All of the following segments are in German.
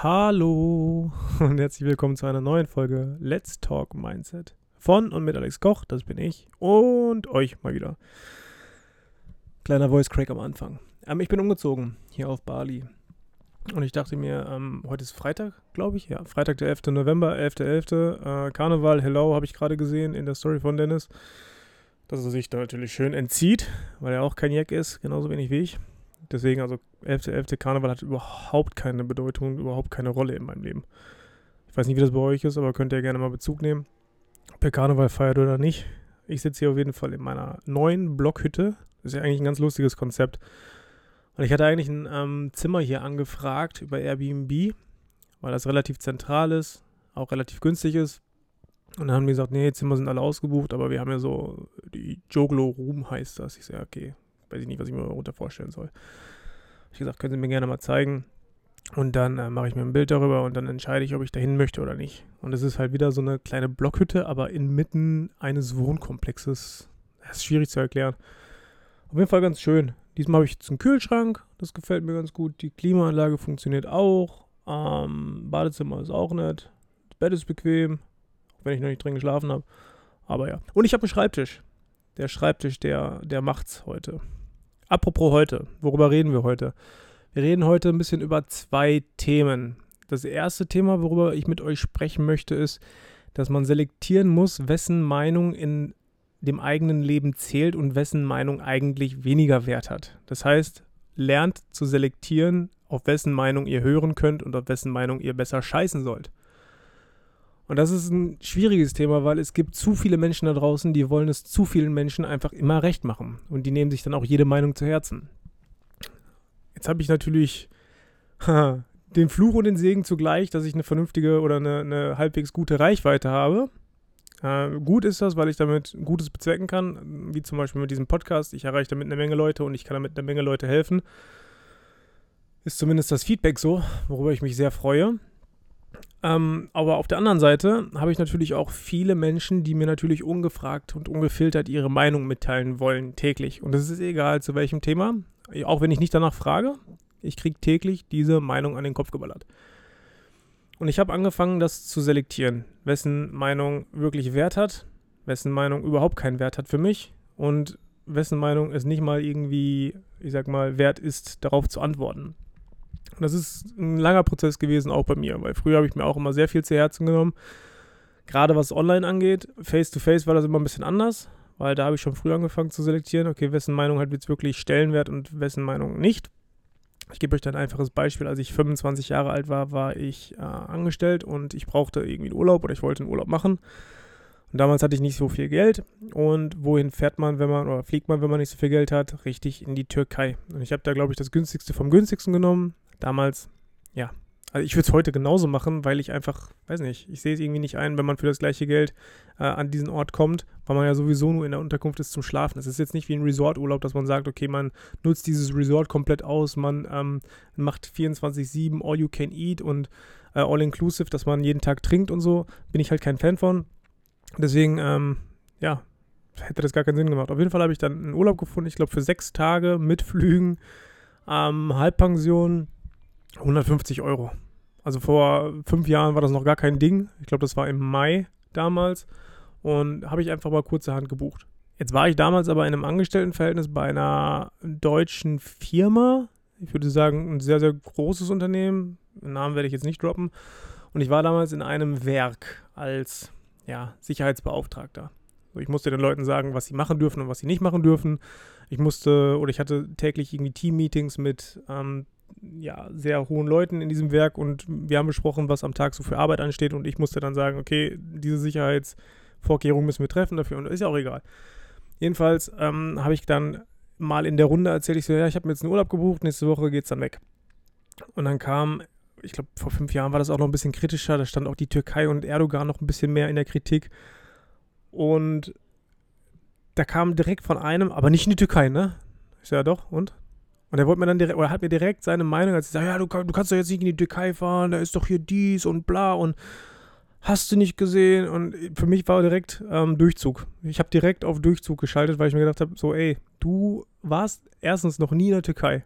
Hallo und herzlich willkommen zu einer neuen Folge Let's Talk Mindset von und mit Alex Koch, das bin ich, und euch mal wieder. Kleiner Voice Crack am Anfang. Ähm, ich bin umgezogen hier auf Bali und ich dachte mir, ähm, heute ist Freitag, glaube ich, ja, Freitag der 11. November, 11.11. .11. Äh, Karneval, hello, habe ich gerade gesehen in der Story von Dennis, dass er sich da natürlich schön entzieht, weil er auch kein Jack ist, genauso wenig wie ich. Deswegen, also 11.11. 11. Karneval hat überhaupt keine Bedeutung, überhaupt keine Rolle in meinem Leben. Ich weiß nicht, wie das bei euch ist, aber könnt ihr gerne mal Bezug nehmen, ob ihr Karneval feiert oder nicht. Ich sitze hier auf jeden Fall in meiner neuen Blockhütte. Das ist ja eigentlich ein ganz lustiges Konzept. Und ich hatte eigentlich ein ähm, Zimmer hier angefragt über Airbnb, weil das relativ zentral ist, auch relativ günstig ist. Und dann haben die gesagt, nee, Zimmer sind alle ausgebucht, aber wir haben ja so, die Joglo Room heißt das. Ich sage, okay, weiß ich nicht, was ich mir darunter vorstellen soll. Ich gesagt, können Sie mir gerne mal zeigen. Und dann äh, mache ich mir ein Bild darüber und dann entscheide ich, ob ich dahin möchte oder nicht. Und es ist halt wieder so eine kleine Blockhütte, aber inmitten eines Wohnkomplexes. Das ist schwierig zu erklären. Auf jeden Fall ganz schön. Diesmal habe ich jetzt einen Kühlschrank, das gefällt mir ganz gut. Die Klimaanlage funktioniert auch. Ähm, Badezimmer ist auch nett. Das Bett ist bequem, auch wenn ich noch nicht drin geschlafen habe. Aber ja. Und ich habe einen Schreibtisch. Der Schreibtisch, der, der macht's heute. Apropos heute, worüber reden wir heute? Wir reden heute ein bisschen über zwei Themen. Das erste Thema, worüber ich mit euch sprechen möchte, ist, dass man selektieren muss, wessen Meinung in dem eigenen Leben zählt und wessen Meinung eigentlich weniger Wert hat. Das heißt, lernt zu selektieren, auf wessen Meinung ihr hören könnt und auf wessen Meinung ihr besser scheißen sollt. Und das ist ein schwieriges Thema, weil es gibt zu viele Menschen da draußen, die wollen es zu vielen Menschen einfach immer recht machen. Und die nehmen sich dann auch jede Meinung zu Herzen. Jetzt habe ich natürlich den Fluch und den Segen zugleich, dass ich eine vernünftige oder eine, eine halbwegs gute Reichweite habe. Äh, gut ist das, weil ich damit Gutes bezwecken kann, wie zum Beispiel mit diesem Podcast. Ich erreiche damit eine Menge Leute und ich kann damit eine Menge Leute helfen. Ist zumindest das Feedback so, worüber ich mich sehr freue. Ähm, aber auf der anderen Seite habe ich natürlich auch viele Menschen, die mir natürlich ungefragt und ungefiltert ihre Meinung mitteilen wollen, täglich. Und es ist egal zu welchem Thema, auch wenn ich nicht danach frage, ich kriege täglich diese Meinung an den Kopf geballert. Und ich habe angefangen, das zu selektieren, wessen Meinung wirklich Wert hat, wessen Meinung überhaupt keinen Wert hat für mich und wessen Meinung es nicht mal irgendwie, ich sag mal, wert ist, darauf zu antworten. Und das ist ein langer Prozess gewesen, auch bei mir, weil früher habe ich mir auch immer sehr viel zu Herzen genommen. Gerade was online angeht, face-to-face -face war das immer ein bisschen anders, weil da habe ich schon früh angefangen zu selektieren, okay, wessen Meinung hat jetzt wirklich Stellenwert und wessen Meinung nicht. Ich gebe euch da ein einfaches Beispiel. Als ich 25 Jahre alt war, war ich äh, angestellt und ich brauchte irgendwie einen Urlaub oder ich wollte einen Urlaub machen. Und damals hatte ich nicht so viel Geld. Und wohin fährt man, wenn man, oder fliegt man, wenn man nicht so viel Geld hat? Richtig in die Türkei. Und ich habe da, glaube ich, das günstigste vom günstigsten genommen damals, ja, also ich würde es heute genauso machen, weil ich einfach, weiß nicht, ich sehe es irgendwie nicht ein, wenn man für das gleiche Geld äh, an diesen Ort kommt, weil man ja sowieso nur in der Unterkunft ist zum Schlafen. Es ist jetzt nicht wie ein Resorturlaub, dass man sagt, okay, man nutzt dieses Resort komplett aus, man ähm, macht 24-7 All You Can Eat und äh, All Inclusive, dass man jeden Tag trinkt und so. Bin ich halt kein Fan von. Deswegen, ähm, ja, hätte das gar keinen Sinn gemacht. Auf jeden Fall habe ich dann einen Urlaub gefunden, ich glaube für sechs Tage mit Flügen, ähm, Halbpension 150 Euro. Also vor fünf Jahren war das noch gar kein Ding. Ich glaube, das war im Mai damals. Und habe ich einfach mal kurzerhand gebucht. Jetzt war ich damals aber in einem Angestelltenverhältnis bei einer deutschen Firma. Ich würde sagen, ein sehr, sehr großes Unternehmen. Den Namen werde ich jetzt nicht droppen. Und ich war damals in einem Werk als ja, Sicherheitsbeauftragter. Ich musste den Leuten sagen, was sie machen dürfen und was sie nicht machen dürfen. Ich musste oder ich hatte täglich irgendwie Team-Meetings mit ähm, ja, sehr hohen Leuten in diesem Werk und wir haben besprochen, was am Tag so für Arbeit ansteht und ich musste dann sagen, okay, diese Sicherheitsvorkehrungen müssen wir treffen dafür und ist ja auch egal. Jedenfalls ähm, habe ich dann mal in der Runde erzählt, ich so, ja, ich habe mir jetzt einen Urlaub gebucht, nächste Woche geht es dann weg. Und dann kam, ich glaube, vor fünf Jahren war das auch noch ein bisschen kritischer, da stand auch die Türkei und Erdogan noch ein bisschen mehr in der Kritik. Und da kam direkt von einem, aber nicht in die Türkei, ne? Ich so, ja doch, und? Und er wollte mir dann direkt, oder hat mir direkt seine Meinung, als ich sage, ja, du, du kannst doch jetzt nicht in die Türkei fahren, da ist doch hier dies und bla und hast du nicht gesehen. Und für mich war direkt ähm, Durchzug. Ich habe direkt auf Durchzug geschaltet, weil ich mir gedacht habe, so, ey, du warst erstens noch nie in der Türkei.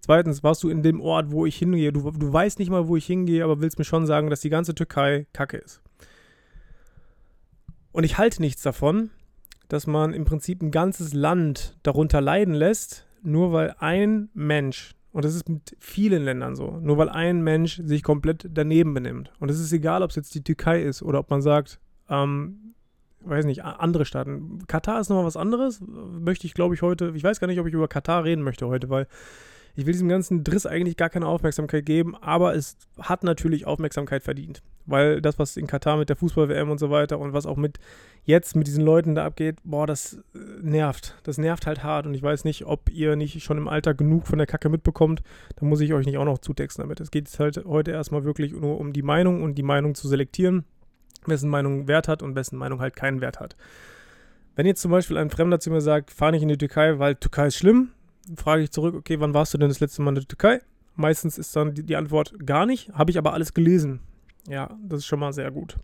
Zweitens, warst du in dem Ort, wo ich hingehe? Du, du weißt nicht mal, wo ich hingehe, aber willst mir schon sagen, dass die ganze Türkei Kacke ist. Und ich halte nichts davon, dass man im Prinzip ein ganzes Land darunter leiden lässt, nur weil ein Mensch, und das ist mit vielen Ländern so, nur weil ein Mensch sich komplett daneben benimmt. Und es ist egal, ob es jetzt die Türkei ist oder ob man sagt, ähm, weiß nicht, andere Staaten. Katar ist nochmal was anderes. Möchte ich, glaube ich, heute, ich weiß gar nicht, ob ich über Katar reden möchte heute, weil ich will diesem ganzen Driss eigentlich gar keine Aufmerksamkeit geben, aber es hat natürlich Aufmerksamkeit verdient. Weil das, was in Katar mit der Fußball-WM und so weiter und was auch mit jetzt mit diesen Leuten da abgeht, boah, das äh, nervt. Das nervt halt hart und ich weiß nicht, ob ihr nicht schon im Alltag genug von der Kacke mitbekommt. Da muss ich euch nicht auch noch zutexten damit. Es geht halt heute erstmal wirklich nur um die Meinung und die Meinung zu selektieren, wessen Meinung Wert hat und wessen Meinung halt keinen Wert hat. Wenn jetzt zum Beispiel ein Fremder zu mir sagt, fahr nicht in die Türkei, weil Türkei ist schlimm, frage ich zurück, okay, wann warst du denn das letzte Mal in der Türkei? Meistens ist dann die, Antwort gar nicht, habe ich aber alles gelesen. Ja, das ist schon mal sehr gut.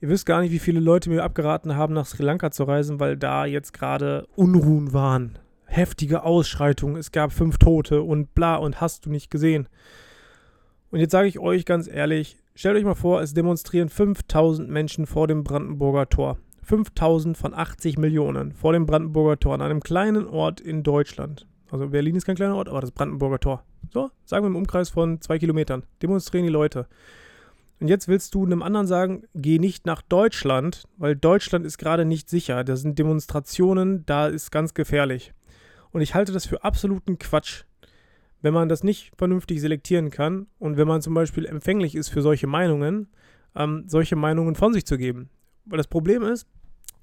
Ihr wisst gar nicht, wie viele Leute mir abgeraten haben, nach Sri Lanka zu reisen, weil da jetzt gerade Unruhen waren. Heftige Ausschreitungen, es gab fünf Tote und bla und hast du nicht gesehen. Und jetzt sage ich euch ganz ehrlich, stellt euch mal vor, es demonstrieren 5000 Menschen vor dem Brandenburger Tor. 5000 von 80 Millionen vor dem Brandenburger Tor an einem kleinen Ort in Deutschland. Also Berlin ist kein kleiner Ort, aber das Brandenburger Tor. So, sagen wir im Umkreis von zwei Kilometern. Demonstrieren die Leute. Und jetzt willst du einem anderen sagen, geh nicht nach Deutschland, weil Deutschland ist gerade nicht sicher. Da sind Demonstrationen, da ist ganz gefährlich. Und ich halte das für absoluten Quatsch, wenn man das nicht vernünftig selektieren kann und wenn man zum Beispiel empfänglich ist für solche Meinungen, ähm, solche Meinungen von sich zu geben. Weil das Problem ist,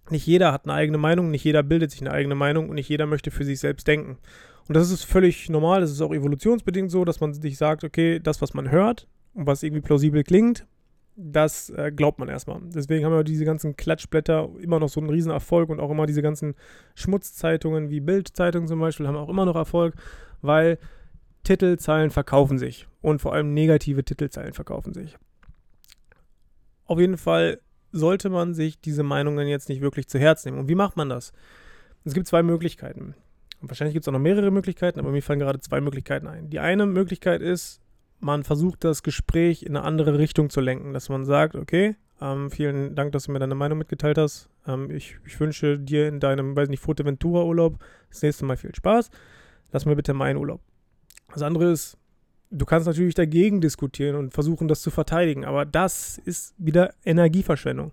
nicht jeder hat eine eigene Meinung, nicht jeder bildet sich eine eigene Meinung und nicht jeder möchte für sich selbst denken. Und das ist völlig normal, das ist auch evolutionsbedingt so, dass man sich sagt, okay, das, was man hört und was irgendwie plausibel klingt, das äh, glaubt man erstmal. Deswegen haben wir diese ganzen Klatschblätter immer noch so einen riesen Erfolg und auch immer diese ganzen Schmutzzeitungen wie Bildzeitung zum Beispiel haben auch immer noch Erfolg, weil Titelzeilen verkaufen sich und vor allem negative Titelzeilen verkaufen sich. Auf jeden Fall sollte man sich diese Meinungen jetzt nicht wirklich zu Herz nehmen. Und wie macht man das? Es gibt zwei Möglichkeiten. Und wahrscheinlich gibt es auch noch mehrere Möglichkeiten, aber mir fallen gerade zwei Möglichkeiten ein. Die eine Möglichkeit ist, man versucht das Gespräch in eine andere Richtung zu lenken, dass man sagt, okay, ähm, vielen Dank, dass du mir deine Meinung mitgeteilt hast. Ähm, ich, ich, wünsche dir in deinem, weiß nicht, Fuerteventura-Urlaub das nächste Mal viel Spaß. Lass mir bitte meinen Urlaub. Das andere ist, du kannst natürlich dagegen diskutieren und versuchen, das zu verteidigen, aber das ist wieder Energieverschwendung.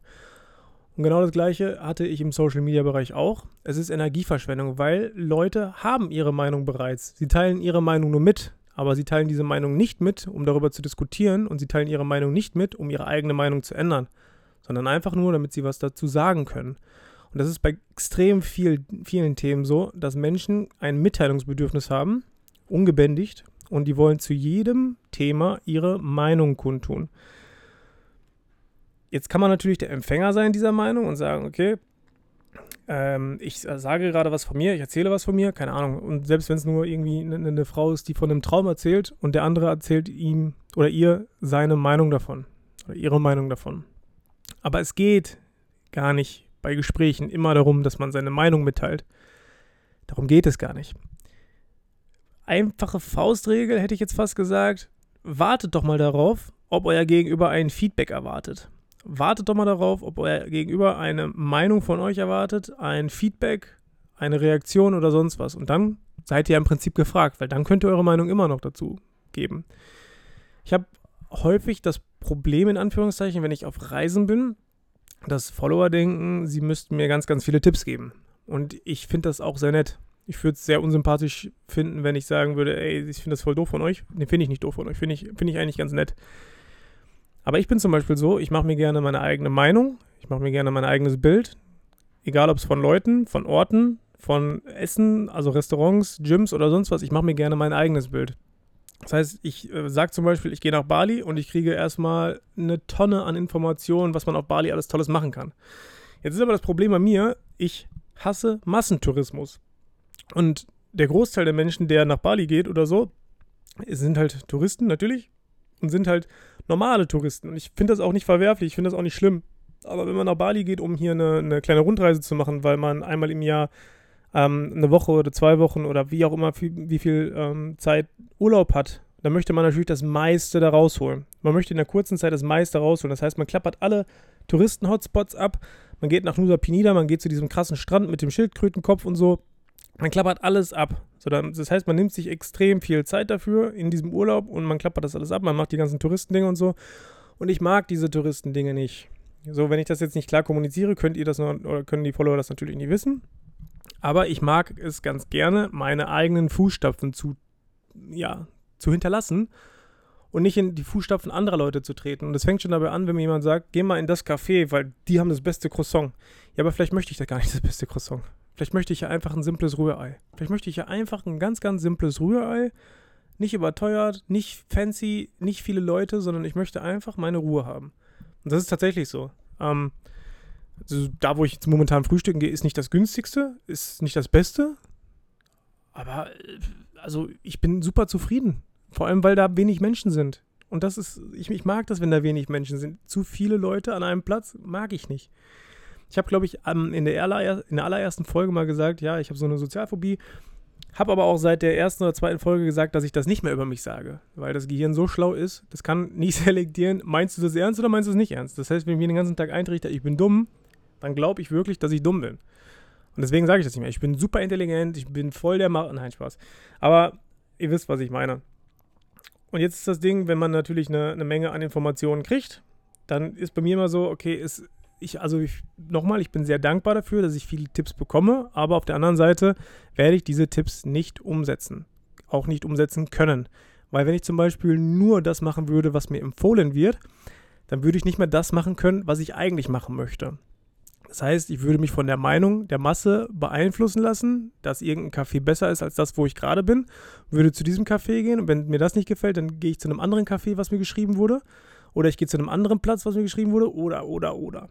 Und genau das Gleiche hatte ich im Social Media Bereich auch. Es ist Energieverschwendung, weil Leute haben ihre Meinung bereits. Sie teilen ihre Meinung nur mit, aber sie teilen diese Meinung nicht mit, um darüber zu diskutieren und sie teilen ihre Meinung nicht mit, um ihre eigene Meinung zu ändern, sondern einfach nur, damit sie was dazu sagen können. Und das ist bei extrem viel, vielen Themen so, dass Menschen ein Mitteilungsbedürfnis haben, ungebändigt, und die wollen zu jedem Thema ihre Meinung kundtun. Jetzt kann man natürlich der Empfänger sein dieser Meinung und sagen, okay, ähm, ich sage gerade was von mir, ich erzähle was von mir, keine Ahnung. Und selbst wenn es nur irgendwie eine, eine, Frau ist, die von einem Traum erzählt und der andere erzählt ihm oder ihr seine Meinung davon oder ihre Meinung davon. Aber es geht gar nicht bei Gesprächen immer darum, dass man seine Meinung mitteilt. Darum geht es gar nicht einfache Faustregel, hätte ich jetzt fast gesagt. Wartet doch mal darauf, ob euer Gegenüber ein Feedback erwartet. Wartet doch mal darauf, ob euer Gegenüber eine Meinung von euch erwartet, ein Feedback, eine Reaktion oder sonst was. Und dann seid ihr im Prinzip gefragt, weil dann könnt ihr eure Meinung immer noch dazu geben. Ich habe häufig das Problem, in Anführungszeichen, wenn ich auf Reisen bin, dass Follower denken, sie müssten mir ganz, ganz viele Tipps geben. Und ich finde das auch sehr nett. Ich würde es sehr unsympathisch finden, wenn ich sagen würde, ey, ich finde das voll doof von euch. Ne, finde ich nicht doof von euch. Finde ich, find ich eigentlich ganz nett. Aber ich bin zum Beispiel so, ich mache mir gerne meine eigene Meinung. Ich mache mir gerne mein eigenes Bild. Egal, ob es von Leuten, von Orten, von Essen, also Restaurants, Gyms oder sonst was. Ich mache mir gerne mein eigenes Bild. Das heißt, ich äh, sage zum Beispiel, ich gehe nach Bali und ich kriege erstmal eine Tonne an Informationen, was man auf Bali alles Tolles machen kann. Jetzt ist aber das Problem bei mir, ich hasse Massentourismus. Und der Großteil der Menschen, der nach Bali geht oder so, sind halt Touristen natürlich und sind halt normale Touristen. Und ich finde das auch nicht verwerflich, ich finde das auch nicht schlimm. Aber wenn man nach Bali geht, um hier eine, eine, kleine Rundreise zu machen, weil man einmal im Jahr ähm, eine Woche oder zwei Wochen oder wie auch immer, wie, wie viel ähm, Zeit Urlaub hat, dann möchte man natürlich das meiste da rausholen. Man möchte in der kurzen Zeit das meiste rausholen. Das heißt, man klappert alle Touristen-Hotspots ab. Man geht nach Nusa Penida, man geht zu diesem krassen Strand mit dem Schildkrötenkopf und so. Man klappert alles ab. So, dann, das heißt, man nimmt sich extrem viel Zeit dafür in diesem Urlaub und man klappert das alles ab. Man macht die ganzen Touristendinge und so. Und ich mag diese Touristendinge nicht. So, wenn ich das jetzt nicht klar kommuniziere, könnt ihr das noch, oder können die Follower das natürlich nicht wissen. Aber ich mag es ganz gerne, meine eigenen Fußstapfen zu, ja, zu hinterlassen und nicht in die Fußstapfen anderer Leute zu treten. Und es fängt schon dabei an, wenn mir jemand sagt, geh mal in das Café, weil die haben das beste Croissant. Ja, aber vielleicht möchte ich da gar nicht das beste Croissant. Vielleicht möchte ich ja einfach ein simples Rührei. Vielleicht möchte ich ja einfach ein ganz, ganz simples Rührei. Nicht überteuert, nicht fancy, nicht viele Leute, sondern ich möchte einfach meine Ruhe haben. Und das ist tatsächlich so. Ähm, also da, wo ich jetzt momentan frühstücken gehe, ist nicht das günstigste, ist nicht das Beste. Aber äh, also ich bin super zufrieden. Vor allem, weil da wenig Menschen sind. Und das ist, ich, ich mag das, wenn da wenig Menschen sind. Zu viele Leute an einem Platz mag ich nicht. Ich habe, glaube ich, in der, in der allerersten Folge mal gesagt, ja, ich habe so eine Sozialphobie. Habe aber auch seit der ersten oder zweiten Folge gesagt, dass ich das nicht mehr über mich sage, weil das Gehirn so schlau ist, das kann nicht selektieren, meinst du das ernst oder meinst du es nicht ernst? Das heißt, wenn ich mir den ganzen Tag eintrichter, ich bin dumm, dann glaube ich wirklich, dass ich dumm bin. Und deswegen sage ich das nicht mehr. Ich bin super intelligent, ich bin voll der Macher. Nein, Spaß. Aber ihr wisst, was ich meine. Und jetzt ist das Ding, wenn man natürlich eine, eine Menge an Informationen kriegt, dann ist bei mir immer so, okay, ist ich, also ich, nochmal, ich bin sehr dankbar dafür, dass ich viele Tipps bekomme, aber auf der anderen Seite werde ich diese Tipps nicht umsetzen. Auch nicht umsetzen können. Weil wenn ich zum Beispiel nur das machen würde, was mir empfohlen wird, dann würde ich nicht mehr das machen können, was ich eigentlich machen möchte. Das heißt, ich würde mich von der Meinung der Masse beeinflussen lassen, dass irgendein Café besser ist als das, wo ich gerade bin, würde zu diesem Café gehen und wenn mir das nicht gefällt, dann gehe ich zu einem anderen Café, was mir geschrieben wurde, oder ich gehe zu einem anderen Platz, was mir geschrieben wurde, oder, oder, oder.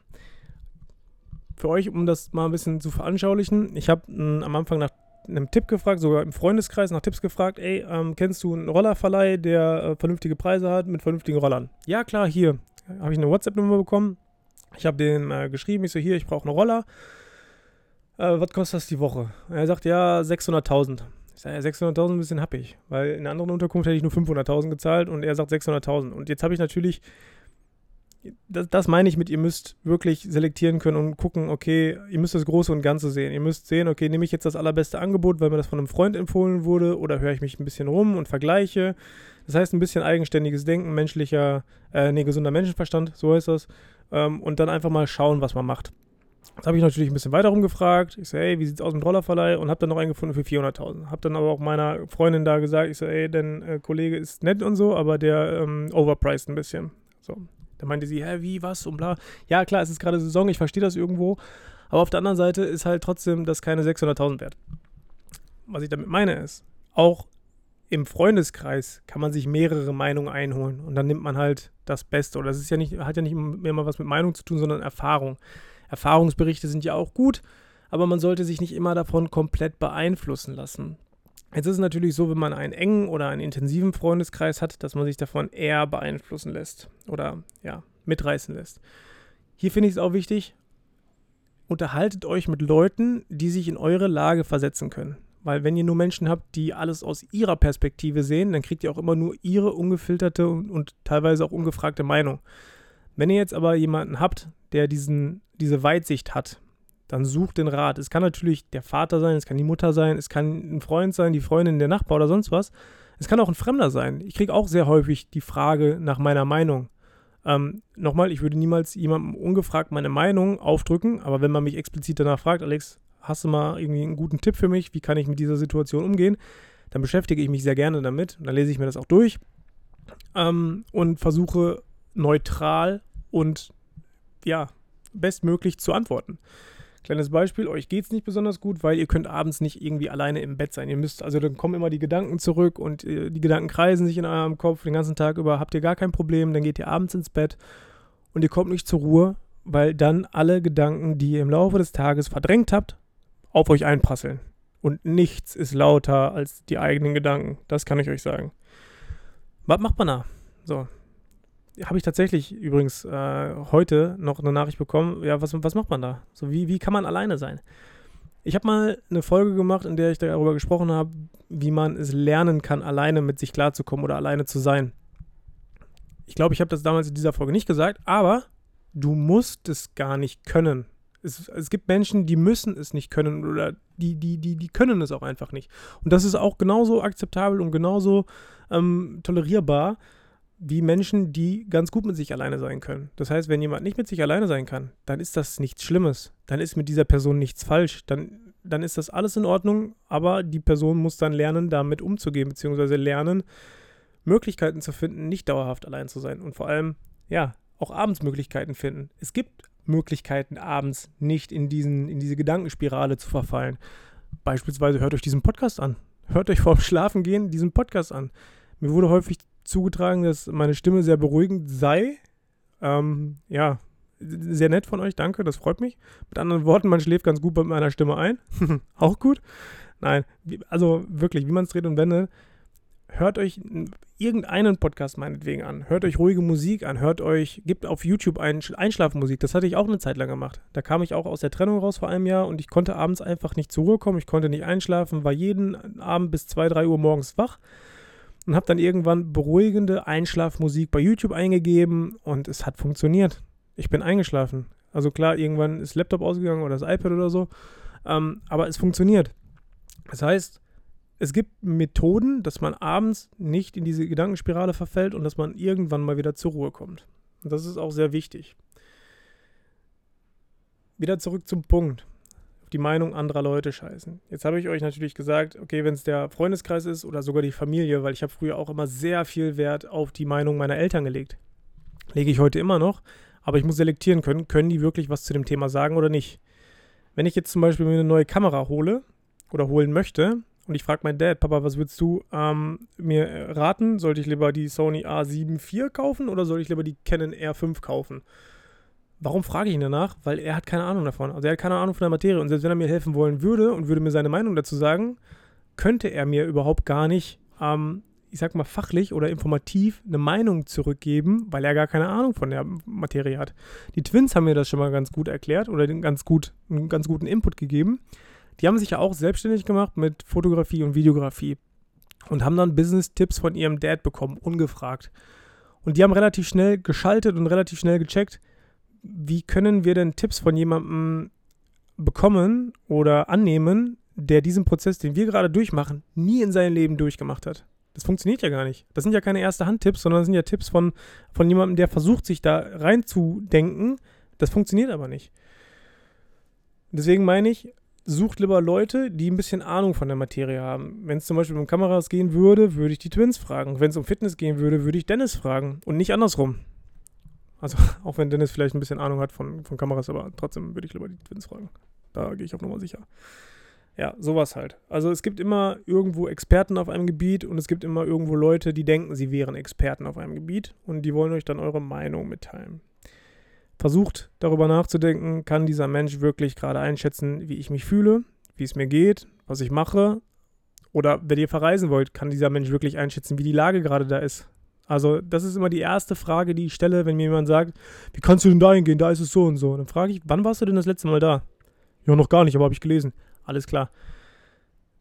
Für euch, um das mal ein bisschen zu veranschaulichen, ich habe am Anfang nach einem Tipp gefragt, sogar im Freundeskreis nach Tipps gefragt, ey, ähm, kennst du einen Rollerverleih, der äh, vernünftige Preise hat mit vernünftigen Rollern? Ja, klar, hier. Habe ich eine WhatsApp-Nummer bekommen, ich habe dem äh, geschrieben, ich so, hier, ich brauche einen Roller. Äh, was kostet das die Woche? Er sagt, ja, 600.000. Ich sage, ja, 600.000 ein bisschen happig, weil in einer anderen Unterkunft hätte ich nur 500.000 gezahlt und er sagt 600.000. Und jetzt habe ich natürlich, das, das, meine ich mit, ihr müsst wirklich selektieren können und gucken, okay, ihr müsst das Große und Ganze sehen. Ihr müsst sehen, okay, nehme ich jetzt das allerbeste Angebot, weil mir das von einem Freund empfohlen wurde oder höre ich mich ein bisschen rum und vergleiche. Das heißt, ein bisschen eigenständiges Denken, menschlicher, äh, nee, gesunder Menschenverstand, so heißt das ähm, und dann einfach mal schauen, was man macht. Das habe ich natürlich ein bisschen weiter rumgefragt. Ich so, ey, wie sieht's aus mit dem Rollerverleih? Und habe dann noch einen gefunden für 400.000. Habe dann aber auch meiner Freundin da gesagt, ich so, ey, dein äh, Kollege ist nett und so, aber der ähm, overpriced ein bisschen. So. Da meinte sie, hä, wie, was und bla. Ja, klar, es ist gerade Saison, ich verstehe das irgendwo. Aber auf der anderen Seite ist halt trotzdem das keine 600.000 wert. Was ich damit meine ist, auch im Freundeskreis kann man sich mehrere Meinungen einholen und dann nimmt man halt das Beste. Oder das ist ja nicht, hat ja nicht immer was mit Meinung zu tun, sondern Erfahrung. Erfahrungsberichte sind ja auch gut, aber man sollte sich nicht immer davon komplett beeinflussen lassen. Jetzt ist es natürlich so, wenn man einen engen oder einen intensiven Freundeskreis hat, dass man sich davon eher beeinflussen lässt oder ja, mitreißen lässt. Hier finde ich es auch wichtig, unterhaltet euch mit Leuten, die sich in eure Lage versetzen können. Weil wenn ihr nur Menschen habt, die alles aus ihrer Perspektive sehen, dann kriegt ihr auch immer nur ihre ungefilterte und, und teilweise auch ungefragte Meinung. Wenn ihr jetzt aber jemanden habt, der diesen, diese Weitsicht hat, dann sucht den Rat. Es kann natürlich der Vater sein, es kann die Mutter sein, es kann ein Freund sein, die Freundin, der Nachbar oder sonst was. Es kann auch ein Fremder sein. Ich kriege auch sehr häufig die Frage nach meiner Meinung. Ähm, nochmal, ich würde niemals jemandem ungefragt meine Meinung aufdrücken, aber wenn man mich explizit danach fragt, Alex, hast du mal irgendwie einen guten Tipp für mich? Wie kann ich mit dieser Situation umgehen? Dann beschäftige ich mich sehr gerne damit. Dann lese ich mir das auch durch ähm, und versuche neutral und ja, bestmöglich zu antworten. Kleines Beispiel, euch geht es nicht besonders gut, weil ihr könnt abends nicht irgendwie alleine im Bett sein. Ihr müsst, also dann kommen immer die Gedanken zurück und äh, die Gedanken kreisen sich in eurem Kopf den ganzen Tag über, habt ihr gar kein Problem, dann geht ihr abends ins Bett und ihr kommt nicht zur Ruhe, weil dann alle Gedanken, die ihr im Laufe des Tages verdrängt habt, auf euch einprasseln. Und nichts ist lauter als die eigenen Gedanken. Das kann ich euch sagen. Was macht man da? So. Habe ich tatsächlich übrigens äh, heute noch eine Nachricht bekommen. Ja, was, was macht man da? So, wie, wie kann man alleine sein? Ich habe mal eine Folge gemacht, in der ich darüber gesprochen habe, wie man es lernen kann, alleine mit sich klarzukommen oder alleine zu sein. Ich glaube, ich habe das damals in dieser Folge nicht gesagt, aber du musst es gar nicht können. Es, es, gibt Menschen, die müssen es nicht können oder die, die, die, die können es auch einfach nicht. Und das ist auch genauso akzeptabel und genauso ähm, tolerierbar wie Menschen, die ganz gut mit sich alleine sein können. Das heißt, wenn jemand nicht mit sich alleine sein kann, dann ist das nichts Schlimmes. Dann ist mit dieser Person nichts falsch. Dann, dann ist das alles in Ordnung, aber die Person muss dann lernen, damit umzugehen, beziehungsweise lernen, Möglichkeiten zu finden, nicht dauerhaft allein zu sein. Und vor allem, ja, auch abends Möglichkeiten finden. Es gibt Möglichkeiten, abends nicht in, diesen, in diese Gedankenspirale zu verfallen. Beispielsweise hört euch diesen Podcast an. Hört euch vorm Schlafengehen diesen Podcast an. Mir wurde häufig zugetragen, dass meine Stimme sehr beruhigend sei. Ähm, ja, sehr nett von euch, danke, das freut mich. Mit anderen Worten, man schläft ganz gut bei meiner Stimme ein. Auch gut. Nein, also wirklich, wie man es dreht und wendet, hört euch irgendeinen Podcast meinetwegen an. Hört euch ruhige Musik an. Hört euch, gibt auf YouTube ein, Einschlafmusik. Das hatte ich auch eine Zeit lang gemacht. Da kam ich auch aus der Trennung raus vor einem Jahr und ich konnte abends einfach nicht zur Ruhe kommen. Ich konnte nicht einschlafen, war jeden Abend bis 2, 3 Uhr morgens wach und habe dann irgendwann beruhigende Einschlafmusik bei YouTube eingegeben und es hat funktioniert. Ich bin eingeschlafen. Also klar, irgendwann ist Laptop ausgegangen oder das iPad oder so, ähm, aber es funktioniert. Das heißt, es gibt Methoden, dass man abends nicht in diese Gedankenspirale verfällt und dass man irgendwann mal wieder zur Ruhe kommt. Und das ist auch sehr wichtig. Wieder zurück zum Punkt. Die Meinung anderer Leute scheißen. Jetzt habe ich euch natürlich gesagt, okay, wenn es der Freundeskreis ist oder sogar die Familie, weil ich habe früher auch immer sehr viel Wert auf die Meinung meiner Eltern gelegt. Lege ich heute immer noch, aber ich muss selektieren können, können die wirklich was zu dem Thema sagen oder nicht. Wenn ich jetzt zum Beispiel mir eine neue Kamera hole oder holen möchte, und ich frage meinen Dad, Papa, was würdest du ähm, mir raten? Sollte ich lieber die Sony A7 IV kaufen oder soll ich lieber die Canon R5 kaufen? Warum frage ich ihn danach? Weil er hat keine Ahnung davon. Also er hat keine Ahnung von der Materie. Und selbst wenn er mir helfen wollen würde und würde mir seine Meinung dazu sagen, könnte er mir überhaupt gar nicht, ähm, ich sag mal, fachlich oder informativ eine Meinung zurückgeben, weil er gar keine Ahnung von der Materie hat. Die Twins haben mir das schon mal ganz gut erklärt oder ganz gut, einen ganz guten Input gegeben. Die haben sich ja auch selbstständig gemacht mit Fotografie und Videografie und haben dann Business-Tipps von ihrem Dad bekommen, ungefragt. Und die haben relativ schnell geschaltet und relativ schnell gecheckt, wie können wir denn Tipps von jemandem bekommen oder annehmen, der diesen Prozess, den wir gerade durchmachen, nie in seinem Leben durchgemacht hat. Das funktioniert ja gar nicht. Das sind ja keine Erste-Hand-Tipps, sondern das sind ja Tipps von, von jemandem, der versucht, sich da reinzudenken. Das funktioniert aber nicht. Deswegen meine ich, sucht lieber Leute, die ein bisschen Ahnung von der Materie haben. Wenn es zum Beispiel um Kameras gehen würde, würde ich die Twins fragen. Wenn es um Fitness gehen würde, würde ich Dennis fragen und nicht andersrum. Also, auch wenn Dennis vielleicht ein bisschen Ahnung hat von, von Kameras, aber trotzdem würde ich lieber die Twins fragen. Da gehe ich auf Nummer sicher. Ja, sowas halt. Also es gibt immer irgendwo Experten auf einem Gebiet und es gibt immer irgendwo Leute, die denken, sie wären Experten auf einem Gebiet und die wollen euch dann eure Meinung mitteilen versucht darüber nachzudenken, kann dieser Mensch wirklich gerade einschätzen, wie ich mich fühle, wie es mir geht, was ich mache. Oder wenn ihr verreisen wollt, kann dieser Mensch wirklich einschätzen, wie die Lage gerade da ist. Also das ist immer die erste Frage, die ich stelle, wenn mir jemand sagt, wie kannst du denn da hingehen, da ist es so und so. Dann frage ich, wann warst du denn das letzte Mal da? Ja, noch gar nicht, aber habe ich gelesen. Alles klar.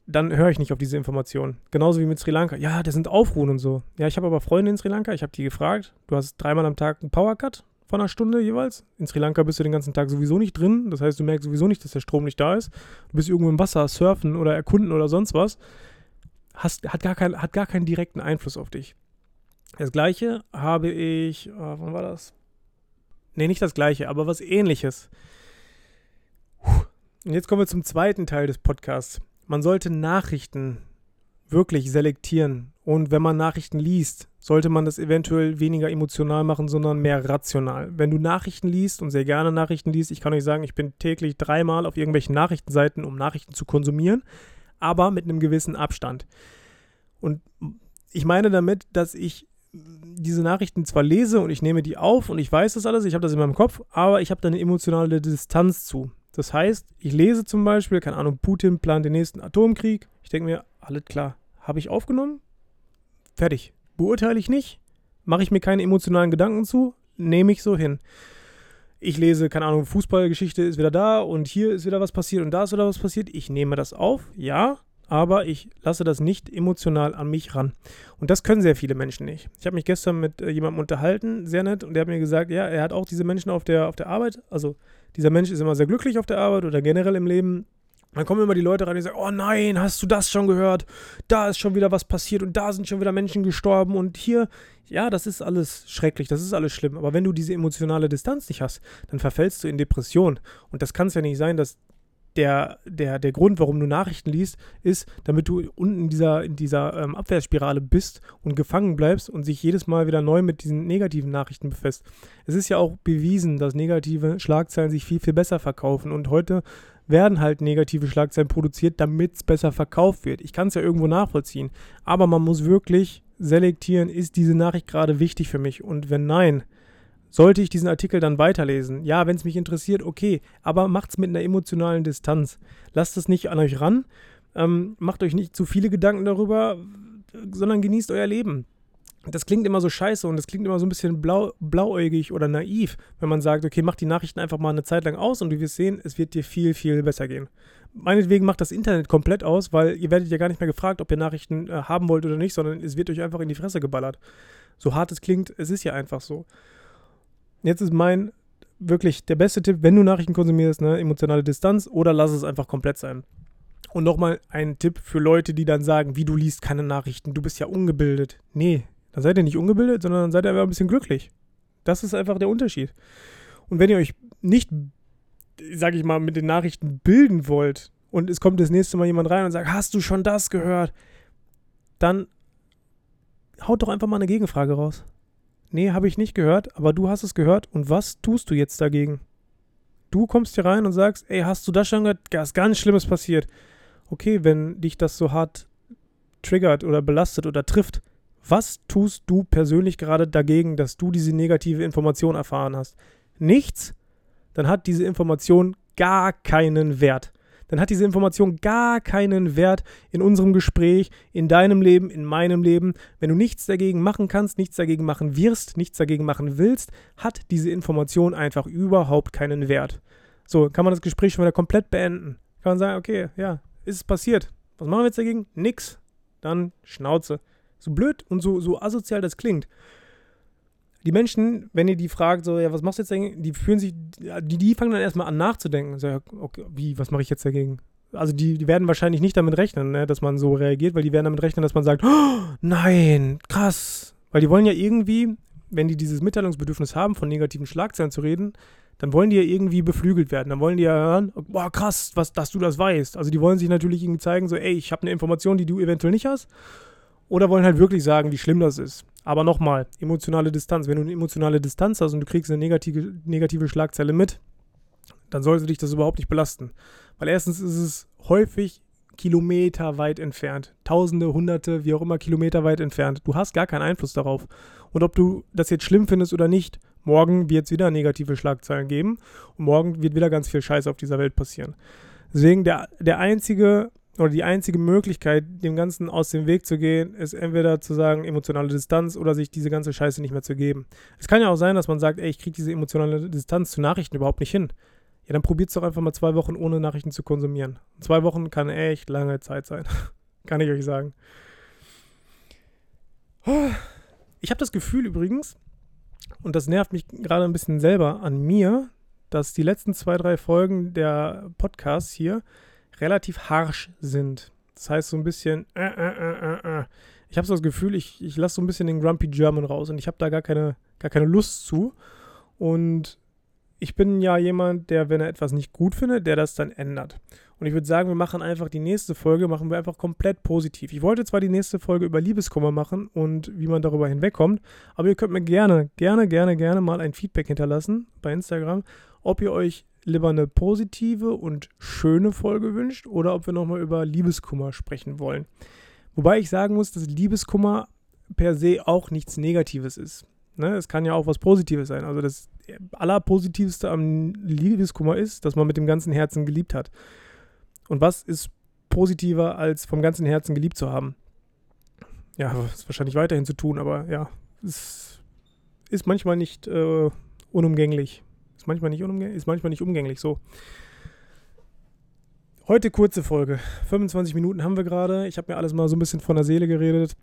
Dann höre ich nicht auf diese Informationen. Genauso wie mit Sri Lanka. Ja, das sind Aufruhen und so. Ja, ich habe aber Freunde in Sri Lanka, ich habe die gefragt, du hast dreimal am Tag einen Powercut, von einer Stunde jeweils. In Sri Lanka bist du den ganzen Tag sowieso nicht drin. Das heißt, du merkst sowieso nicht, dass der Strom nicht da ist. Du bist irgendwo im Wasser, surfen oder erkunden oder sonst was. Hast, hat, gar kein, hat gar keinen direkten Einfluss auf dich. Das gleiche habe ich. Oh, wann war das? Ne, nicht das gleiche, aber was ähnliches. Und jetzt kommen wir zum zweiten Teil des Podcasts. Man sollte Nachrichten wirklich selektieren. Und wenn man Nachrichten liest, sollte man das eventuell weniger emotional machen, sondern mehr rational. Wenn du Nachrichten liest und sehr gerne Nachrichten liest, ich kann euch sagen, ich bin täglich dreimal auf irgendwelchen Nachrichtenseiten, um Nachrichten zu konsumieren, aber mit einem gewissen Abstand. Und ich meine damit, dass ich diese Nachrichten zwar lese und ich nehme die auf und ich weiß das alles, ich habe das in meinem Kopf, aber ich habe da eine emotionale Distanz zu. Das heißt, ich lese zum Beispiel, keine Ahnung, Putin plant den nächsten Atomkrieg. Ich denke mir, alles klar, habe ich aufgenommen, fertig. Beurteile ich nicht, mache ich mir keine emotionalen Gedanken zu, nehme ich so hin. ich lese, keine Ahnung, Fußballgeschichte ist wieder da und hier ist wieder was passiert und da ist wieder was passiert. Ich nehme das auf, ja, aber ich lasse das nicht emotional an mich ran. Und das können sehr viele Menschen nicht. Ich habe mich gestern mit äh, jemandem unterhalten, sehr nett, und der hat mir gesagt, ja, er hat auch diese Menschen auf der, auf der Arbeit. Also dieser Mensch ist immer sehr glücklich auf der Arbeit oder generell im Leben. Dann kommen immer die Leute rein, die sagen, oh nein, hast du das schon gehört? Da ist schon wieder was passiert und da sind schon wieder Menschen gestorben und hier, ja, das ist alles schrecklich, das ist alles schlimm. Aber wenn du diese emotionale Distanz nicht hast, dann verfällst du in Depression. Und das kann es ja nicht sein, dass der, der, der Grund, warum du Nachrichten liest, ist, damit du unten in dieser, in dieser ähm, Abwärtsspirale bist und gefangen bleibst und sich jedes Mal wieder neu mit diesen negativen Nachrichten befasst. Es ist ja auch bewiesen, dass negative Schlagzeilen sich viel, viel besser verkaufen und heute werden halt negative Schlagzeilen produziert, damit es besser verkauft wird. Ich kann es ja irgendwo nachvollziehen, aber man muss wirklich selektieren, ist diese Nachricht gerade wichtig für mich und wenn nein, sollte ich diesen Artikel dann weiterlesen? Ja, wenn es mich interessiert, okay, aber macht es mit einer emotionalen Distanz. Lasst es nicht an euch ran, ähm, macht euch nicht zu viele Gedanken darüber, sondern genießt euer Leben. Das klingt immer so scheiße und das klingt immer so ein bisschen blau, blauäugig oder naiv, wenn man sagt, okay, mach die Nachrichten einfach mal eine Zeit lang aus und du wirst sehen, es wird dir viel, viel besser gehen. Meinetwegen macht das Internet komplett aus, weil ihr werdet ja gar nicht mehr gefragt, ob ihr Nachrichten äh, haben wollt oder nicht, sondern es wird euch einfach in die Fresse geballert. So hart es klingt, es ist ja einfach so. Jetzt ist mein wirklich der beste Tipp, wenn du Nachrichten konsumierst, ne, emotionale Distanz oder lass es einfach komplett sein. Und nochmal ein Tipp für Leute, die dann sagen, wie du liest keine Nachrichten, du bist ja ungebildet. Nee, dann seid ihr nicht ungebildet, sondern dann seid ihr einfach ein bisschen glücklich. Das ist einfach der Unterschied. Und wenn ihr euch nicht, sag ich mal, mit den Nachrichten bilden wollt und es kommt das nächste Mal jemand rein und sagt, hast du schon das gehört? Dann haut doch einfach mal eine Gegenfrage raus. Nee, habe ich nicht gehört, aber du hast es gehört und was tust du jetzt dagegen? Du kommst hier rein und sagst, ey, hast du das schon gehört? Da ist ganz Schlimmes passiert. Okay, wenn dich das so hart triggert oder belastet oder trifft, was tust du persönlich gerade dagegen, dass du diese negative Information erfahren hast? Nichts? Dann hat diese Information gar keinen Wert dann hat diese Information gar keinen Wert in unserem Gespräch, in deinem Leben, in meinem Leben. Wenn du nichts dagegen machen kannst, nichts dagegen machen wirst, nichts dagegen machen willst, hat diese Information einfach überhaupt keinen Wert. So, kann man das Gespräch schon wieder komplett beenden. Kann man sagen, okay, ja, ist es passiert. Was machen wir jetzt dagegen? Nix. Dann Schnauze. So blöd und so, so asozial das klingt die Menschen, wenn ihr die fragt, so, ja, was machst du jetzt dagegen, die fühlen sich, die, die fangen dann erstmal an nachzudenken. So, ja, okay, wie, was mache ich jetzt dagegen? Also die, die werden wahrscheinlich nicht damit rechnen, ne, dass man so reagiert, weil die werden damit rechnen, dass man sagt, oh, nein, krass. Weil die wollen ja irgendwie, wenn die dieses Mitteilungsbedürfnis haben, von negativen Schlagzeilen zu reden, dann wollen die ja irgendwie beflügelt werden. Dann wollen die ja hören, boah, krass, was, dass du das weißt. Also die wollen sich natürlich irgendwie zeigen, so, ey, ich habe eine Information, die du eventuell nicht hast. Oder wollen halt wirklich sagen, wie schlimm das ist. Aber nochmal, emotionale Distanz. Wenn du eine emotionale Distanz hast und du kriegst eine negative, negative Schlagzeile mit, dann sollte dich das überhaupt nicht belasten. Weil erstens ist es häufig Kilometer weit entfernt. Tausende, hunderte, wie auch immer, Kilometer weit entfernt. Du hast gar keinen Einfluss darauf. Und ob du das jetzt schlimm findest oder nicht, morgen wird es wieder negative Schlagzeilen geben und morgen wird wieder ganz viel Scheiß auf dieser Welt passieren. Deswegen der, der einzige oder die einzige Möglichkeit, dem Ganzen aus dem Weg zu gehen, ist entweder zu sagen, emotionale Distanz oder sich diese ganze Scheiße nicht mehr zu geben. Es kann ja auch sein, dass man sagt, ey, ich kriege diese emotionale Distanz zu Nachrichten überhaupt nicht hin. Ja, dann probiert es doch einfach mal zwei Wochen ohne Nachrichten zu konsumieren. Zwei Wochen kann echt lange Zeit sein. kann ich euch sagen. Ich habe das Gefühl übrigens, und das nervt mich gerade ein bisschen selber an mir, dass die letzten zwei, drei Folgen der Podcasts hier relativ harsh sind. Das heißt so ein bisschen, äh, äh, äh, äh. ich habe so das Gefühl, ich, ich lasse so ein bisschen den Grumpy German raus und ich habe da gar keine, gar keine Lust zu. Und ich bin ja jemand, der, wenn er etwas nicht gut findet, der das dann ändert. Und ich würde sagen, wir machen einfach die nächste Folge, machen wir einfach komplett positiv. Ich wollte zwar die nächste Folge über Liebeskummer machen und wie man darüber hinwegkommt, aber ihr könnt mir gerne, gerne, gerne, gerne mal ein Feedback hinterlassen bei Instagram, ob ihr euch lieber eine positive und schöne Folge wünscht oder ob wir nochmal über Liebeskummer sprechen wollen. Wobei ich sagen muss, dass Liebeskummer per se auch nichts Negatives ist. Ne? Es kann ja auch was Positives sein. Also das Allerpositivste am Liebeskummer ist, dass man mit dem ganzen Herzen geliebt hat. Und was ist positiver, als vom ganzen Herzen geliebt zu haben? Ja, ist wahrscheinlich weiterhin zu tun, aber ja, es ist manchmal nicht äh, unumgänglich Ist manchmal nicht, ist manchmal nicht umgänglich so. Heute kurze Folge. 25 Minuten haben wir gerade. Ich habe mir alles mal so ein bisschen von der Seele geredet,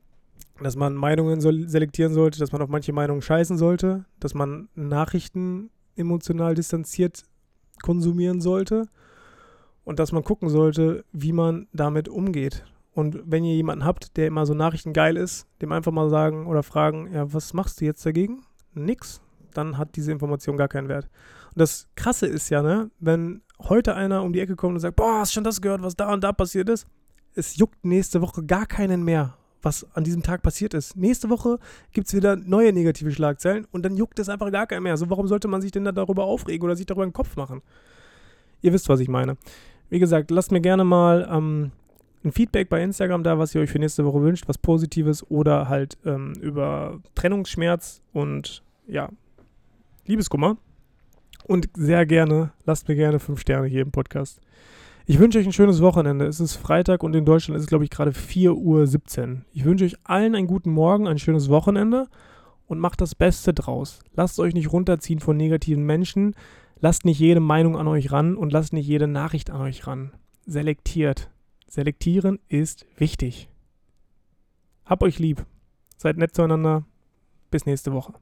dass man Meinungen selektieren sollte, dass man auf manche Meinungen scheißen sollte, dass man Nachrichten emotional distanziert konsumieren sollte und dass man gucken sollte, wie man damit umgeht. Und wenn ihr jemanden habt, der immer so Nachrichten geil ist, dem einfach mal sagen oder fragen, ja, was machst du jetzt dagegen? Nix. Dann hat diese Information gar keinen Wert. Und das Krasse ist ja, ne, wenn heute einer um die Ecke kommt und sagt, boah, hast schon das gehört, was da und da passiert ist? Es juckt nächste Woche gar keinen mehr, was an diesem Tag passiert ist. Nächste Woche gibt es wieder neue negative Schlagzeilen und dann juckt es einfach gar keinen mehr. Also warum sollte man sich denn da darüber aufregen oder sich darüber einen Kopf machen? Ihr wisst, was ich meine. Wie gesagt, lasst mir gerne mal ähm, ein Feedback bei Instagram da, was ihr euch für nächste Woche wünscht, was Positives oder halt ähm, über Trennungsschmerz und ja, Liebeskummer. Und sehr gerne, lasst mir gerne fünf Sterne hier im Podcast. Ich wünsche euch ein schönes Wochenende. Es ist Freitag und in Deutschland ist es, glaube ich, gerade 4.17 Uhr. Ich wünsche euch allen einen guten Morgen, ein schönes Wochenende und macht das Beste draus. Lasst euch nicht runterziehen von negativen Menschen. Lasst nicht jede Meinung an euch ran und lasst nicht jede Nachricht an euch ran. Selektiert. Selektieren ist wichtig. Hab euch lieb. Seid nett zueinander. Bis nächste Woche.